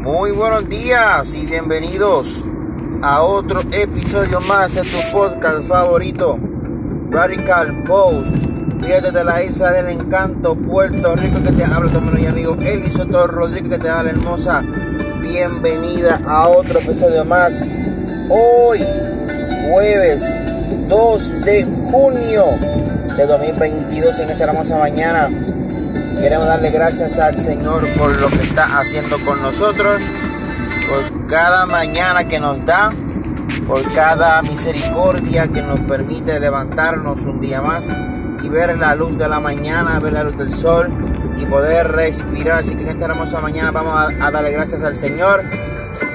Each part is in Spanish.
Muy buenos días y bienvenidos a otro episodio más de tu podcast favorito, Radical Post. Fíjate de la isla del encanto, Puerto Rico, que te habla tu hermano y amigo Elisoto Rodríguez, que te da la hermosa bienvenida a otro episodio más. Hoy, jueves 2 de junio de 2022, en esta hermosa mañana, queremos darle gracias al Señor por lo que está haciendo con nosotros, por cada mañana que nos da, por cada misericordia que nos permite levantarnos un día más y ver la luz de la mañana, ver la luz del sol y poder respirar. Así que en esta hermosa mañana vamos a, a darle gracias al Señor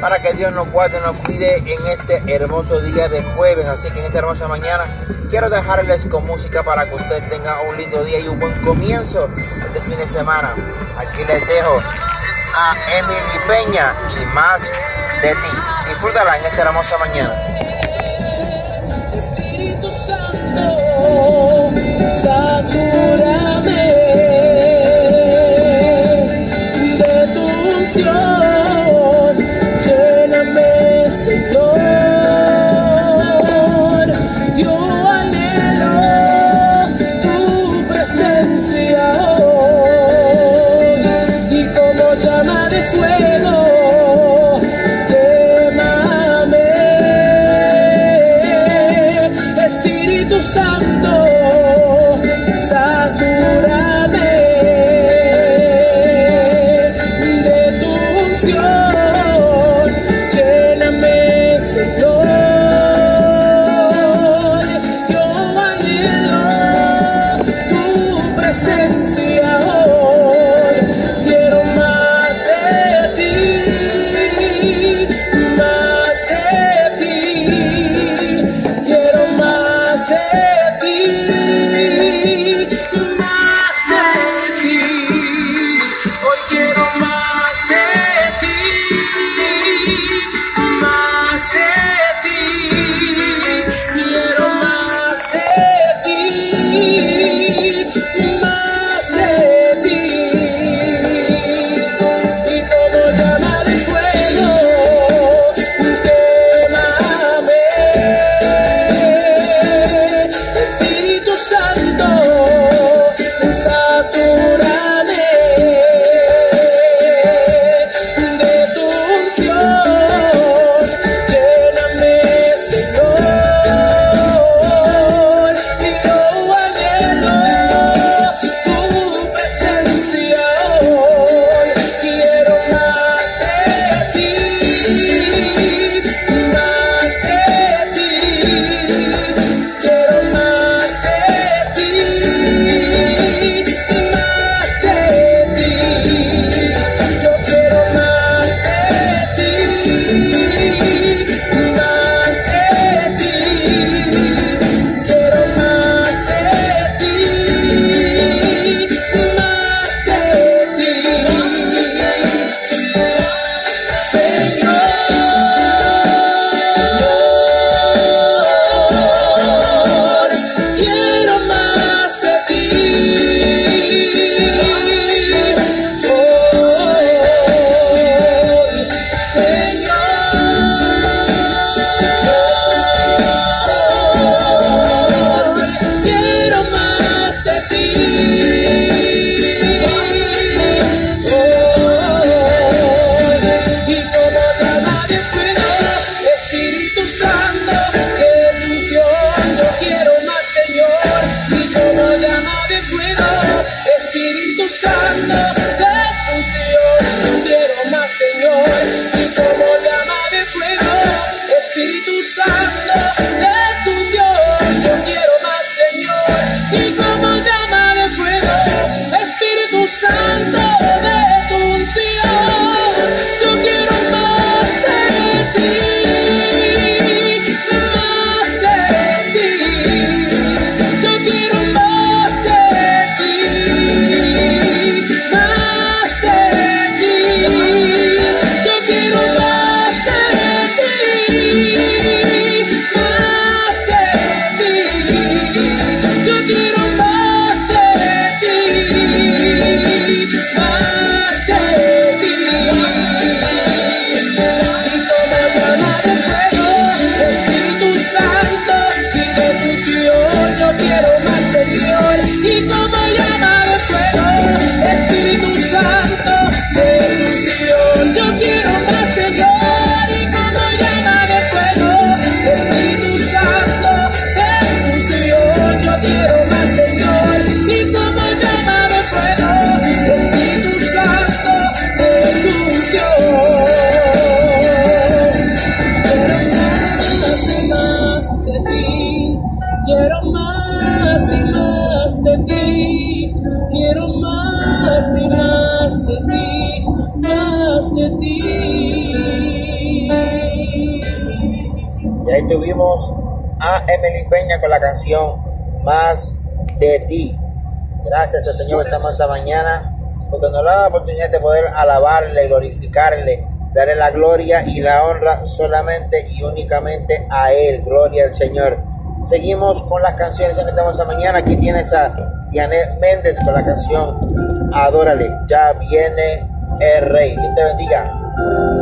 para que Dios nos guarde, nos cuide en este hermoso día de jueves. Así que en esta hermosa mañana quiero dejarles con música para que usted tenga un lindo día y un buen comienzo este fin de semana. Aquí les dejo a Emily Peña y más de ti. Disfrútala en esta hermosa mañana. Espíritu Santo, Emily Peña con la canción Más de ti. Gracias al Señor estamos esta mañana porque nos da la oportunidad de poder alabarle, glorificarle, darle la gloria y la honra solamente y únicamente a Él. Gloria al Señor. Seguimos con las canciones que estamos esta mañana. Aquí tienes a Dianet Méndez con la canción Adórale. Ya viene el Rey. Dios te bendiga.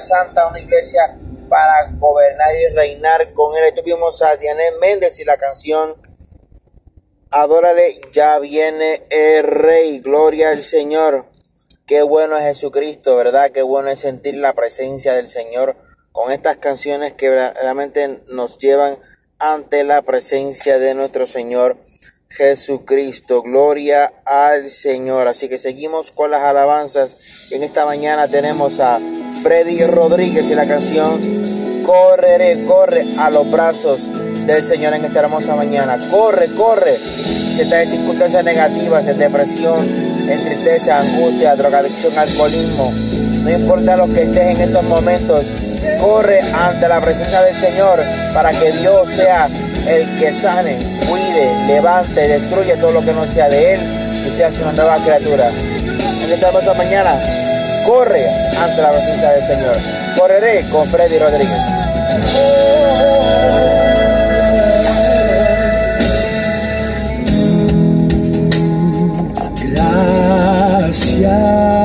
Santa, una iglesia para gobernar y reinar con él. Tuvimos a Diane Méndez y la canción Adórale, ya viene el rey, gloria al Señor. Qué bueno es Jesucristo, ¿verdad? Qué bueno es sentir la presencia del Señor con estas canciones que realmente nos llevan ante la presencia de nuestro Señor Jesucristo. Gloria al Señor. Así que seguimos con las alabanzas. En esta mañana tenemos a Freddy Rodríguez y la canción Correré, corre a los brazos del Señor en esta hermosa mañana. Corre, corre. Si estás en circunstancias negativas, en depresión, en tristeza, angustia, drogadicción, alcoholismo. No importa lo que estés en estos momentos, corre ante la presencia del Señor para que Dios sea el que sane, cuide, levante, destruye todo lo que no sea de Él y seas una nueva criatura. En esta hermosa mañana, corre ante la presencia del Señor. Correré con Freddy Rodríguez. fuente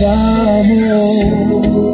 vamos.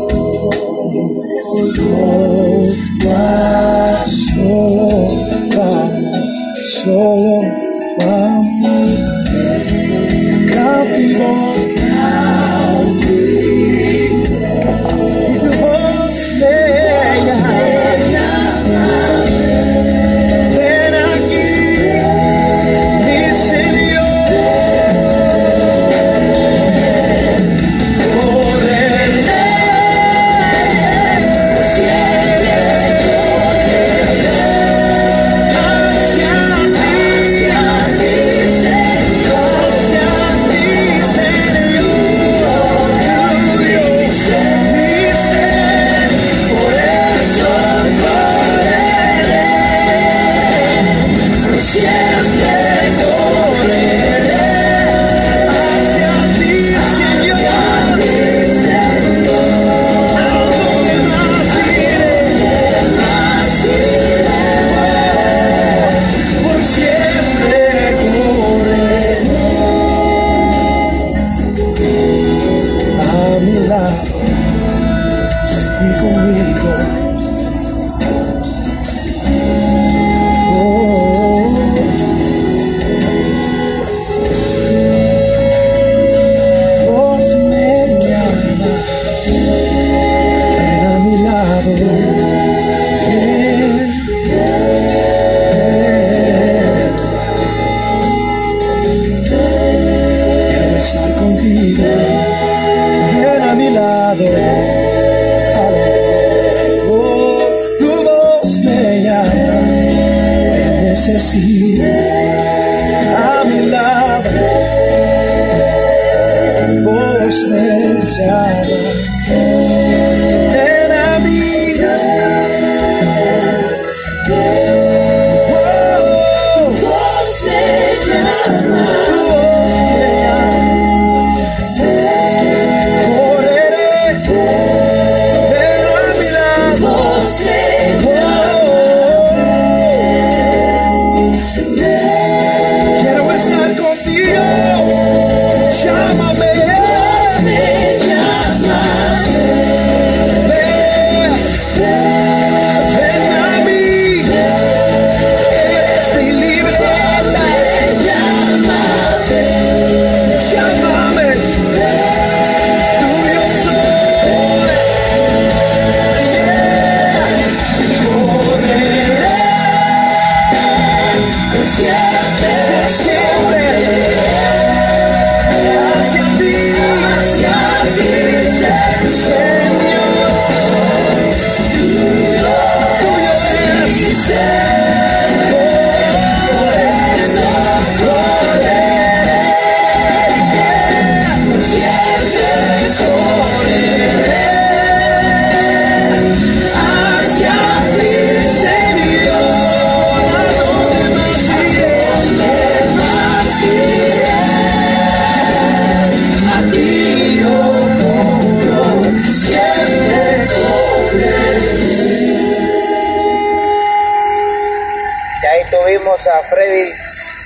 Freddy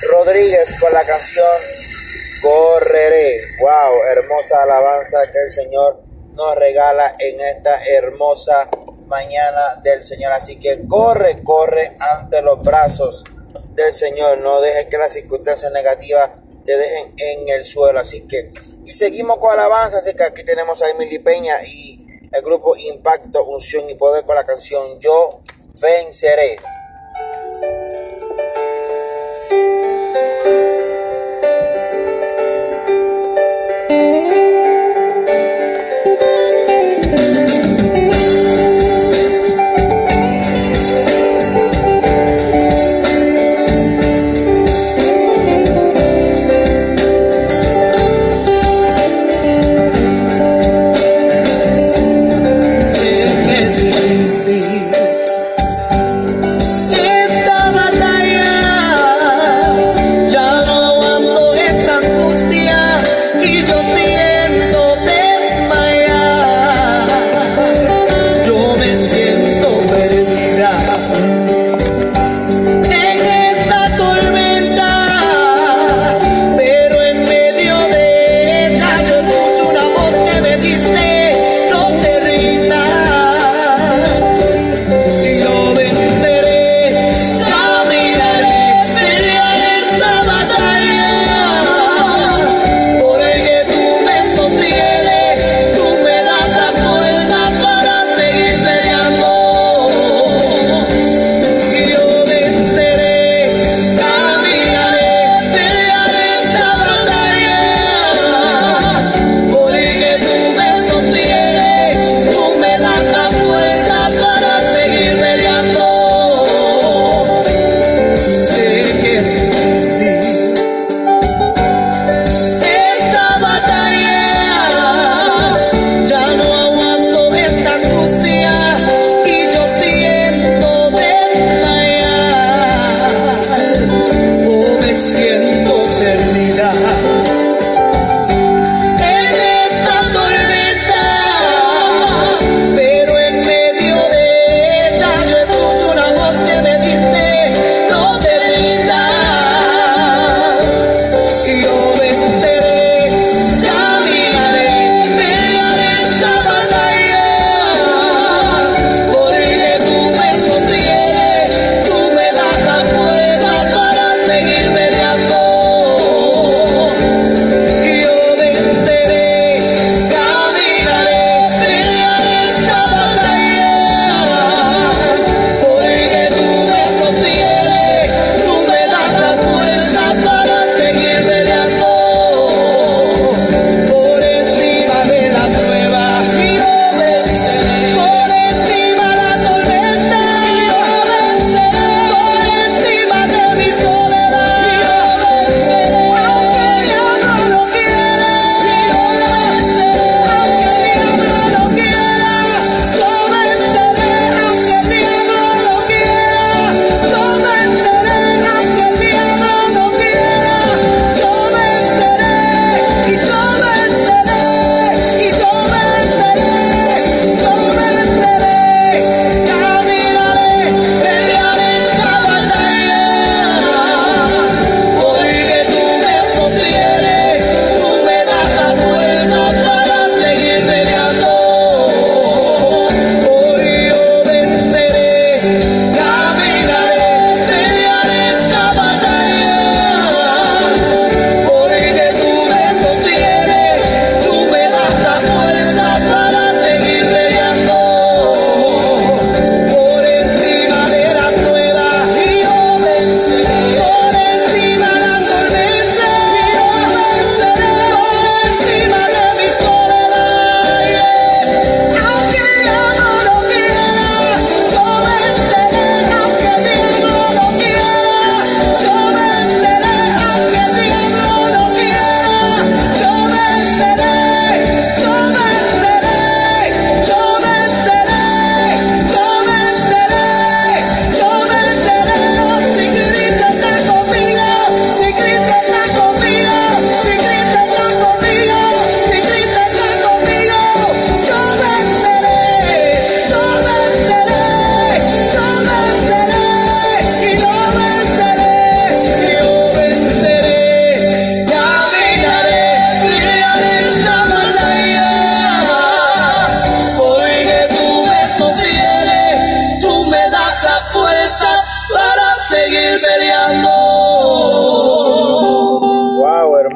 Rodríguez con la canción Correré. Wow, hermosa alabanza que el Señor nos regala en esta hermosa mañana del Señor. Así que corre, corre ante los brazos del Señor. No dejes que las circunstancias negativas te dejen en el suelo. Así que, y seguimos con alabanza. Así que aquí tenemos a Emily Peña y el grupo Impacto, Unción y Poder con la canción Yo Venceré.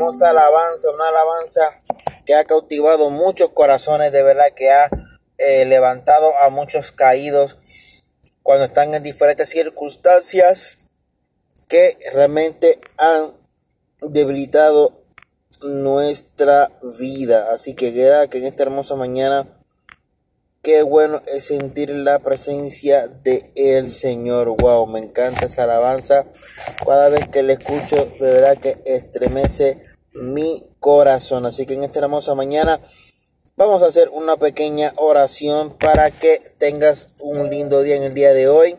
Hermosa alabanza, una alabanza que ha cautivado muchos corazones, de verdad que ha eh, levantado a muchos caídos cuando están en diferentes circunstancias que realmente han debilitado nuestra vida. Así que que en esta hermosa mañana Qué bueno es sentir la presencia de el Señor. Wow, me encanta esa alabanza. Cada vez que la escucho, de verdad que estremece mi corazón. Así que en esta hermosa mañana vamos a hacer una pequeña oración para que tengas un lindo día en el día de hoy.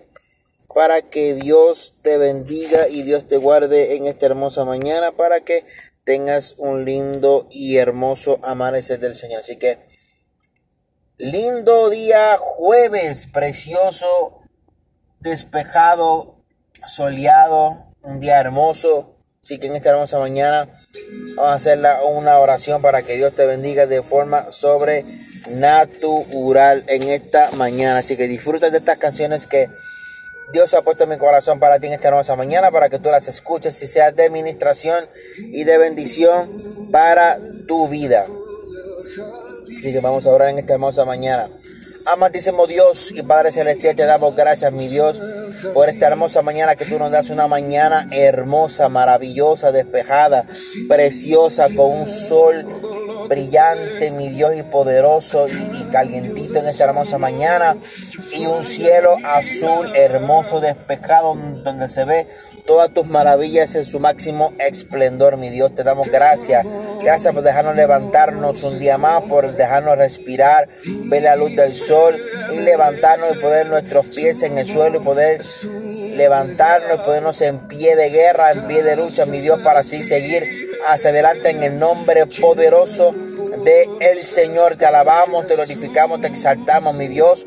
Para que Dios te bendiga y Dios te guarde en esta hermosa mañana. Para que tengas un lindo y hermoso amanecer del Señor. Así que Lindo día jueves, precioso, despejado, soleado, un día hermoso. Así que en esta hermosa mañana vamos a hacer una oración para que Dios te bendiga de forma sobrenatural en esta mañana. Así que disfruta de estas canciones que Dios ha puesto en mi corazón para ti en esta hermosa mañana, para que tú las escuches y seas de administración y de bendición para tu vida. Así que vamos a orar en esta hermosa mañana. Amantísimo Dios y Padre Celestial, te damos gracias, mi Dios, por esta hermosa mañana que tú nos das una mañana hermosa, maravillosa, despejada, preciosa, con un sol brillante, mi Dios, y poderoso y, calientito en esta hermosa mañana. Y un cielo azul, hermoso, despejado, donde se ve todas tus maravillas en su máximo esplendor, mi Dios. Te damos gracias. Gracias por dejarnos levantarnos un día más, por dejarnos respirar, ver la luz del sol y levantarnos y poner nuestros pies en el suelo y poder levantarnos y ponernos en pie de guerra, en pie de lucha, mi Dios, para así seguir hacia adelante en el nombre poderoso de el Señor. Te alabamos, te glorificamos, te exaltamos, mi Dios.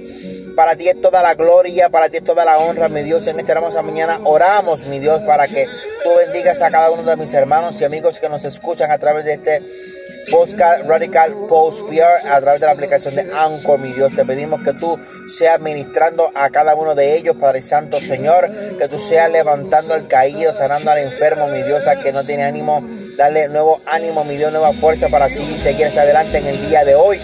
Para ti es toda la gloria, para ti es toda la honra, mi Dios. En esta hermosa mañana oramos, mi Dios, para que tú bendigas a cada uno de mis hermanos y amigos que nos escuchan a través de este podcast Radical Post PR a través de la aplicación de Anchor, mi Dios. Te pedimos que tú seas ministrando a cada uno de ellos, Padre Santo Señor, que tú seas levantando al caído, sanando al enfermo, mi Dios, que no tiene ánimo, darle nuevo ánimo, mi Dios, nueva fuerza para así seguir hacia adelante en el día de hoy.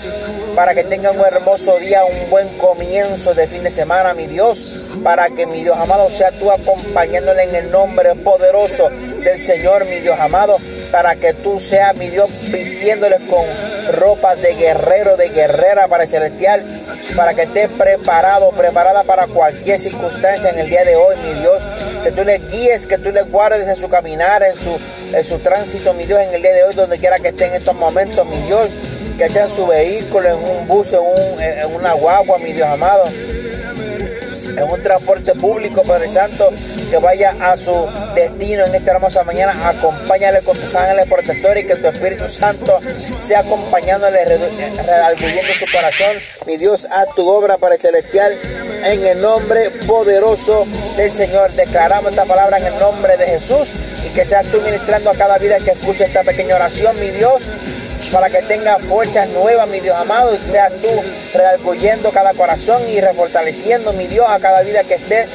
Para que tengan un hermoso día, un buen comienzo de fin de semana, mi Dios. Para que mi Dios amado sea tú acompañándole en el nombre poderoso del Señor, mi Dios amado para que tú seas, mi Dios, vistiéndoles con ropas de guerrero, de guerrera para el celestial, para que estés preparado, preparada para cualquier circunstancia en el día de hoy, mi Dios, que tú les guíes, que tú les guardes en su caminar, en su, en su tránsito, mi Dios, en el día de hoy, donde quiera que esté en estos momentos, mi Dios, que sea en su vehículo, en un bus, en, un, en una guagua, mi Dios amado en un transporte público, Padre Santo, que vaya a su destino en esta hermosa mañana. Acompáñale con tus ángeles protectores y que tu Espíritu Santo sea acompañándole, redalguyendo su corazón. Mi Dios, a tu obra para el celestial en el nombre poderoso del Señor. Declaramos esta palabra en el nombre de Jesús y que seas tú ministrando a cada vida que escuche esta pequeña oración, mi Dios para que tenga fuerzas nuevas, mi Dios amado, y seas tú redarguyendo cada corazón y refortaleciendo, mi Dios, a cada vida que esté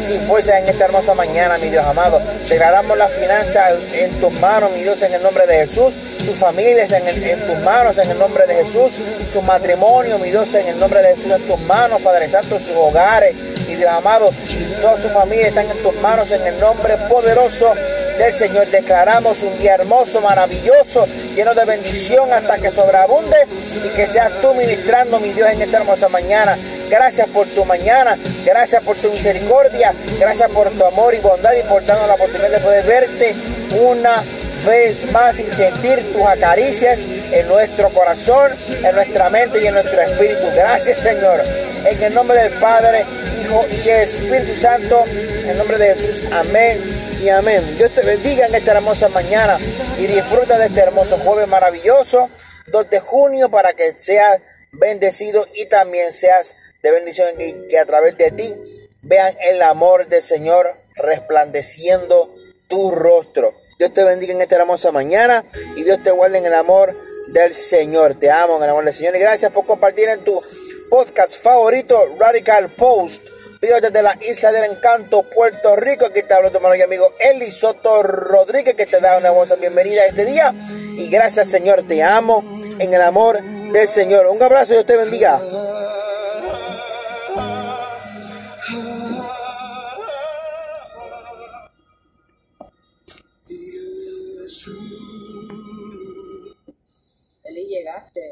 sin fuerza en esta hermosa mañana, mi Dios amado. Declaramos la finanza en tus manos, mi Dios, en el nombre de Jesús, sus familias en, en tus manos, en el nombre de Jesús, su matrimonio, mi Dios, en el nombre de Jesús, en tus manos, Padre Santo, sus hogares, mi Dios amado, y toda su familia están en tus manos, en el nombre poderoso del Señor. Declaramos un día hermoso, maravilloso, lleno de bendición hasta que sobreabunde y que seas tú ministrando, mi Dios, en esta hermosa mañana. Gracias por tu mañana, gracias por tu misericordia, gracias por tu amor y bondad y por darnos la oportunidad de poder verte una vez más y sentir tus acaricias en nuestro corazón, en nuestra mente y en nuestro espíritu. Gracias Señor. En el nombre del Padre, Hijo y Espíritu Santo, en el nombre de Jesús. Amén y amén. Dios te bendiga en esta hermosa mañana y disfruta de este hermoso jueves maravilloso, 2 de junio, para que seas bendecido y también seas de bendición y que a través de ti vean el amor del Señor resplandeciendo tu rostro. Dios te bendiga en esta hermosa mañana y Dios te guarde en el amor del Señor. Te amo en el amor del Señor y gracias por compartir en tu podcast favorito Radical Post Pido desde la isla del encanto, Puerto Rico. Aquí te hablo tu hermano y amigo Eli Soto Rodríguez, que te da una hermosa bienvenida a este día. Y gracias, Señor, te amo en el amor del Señor. Un abrazo, Dios te bendiga. Eli, llegaste.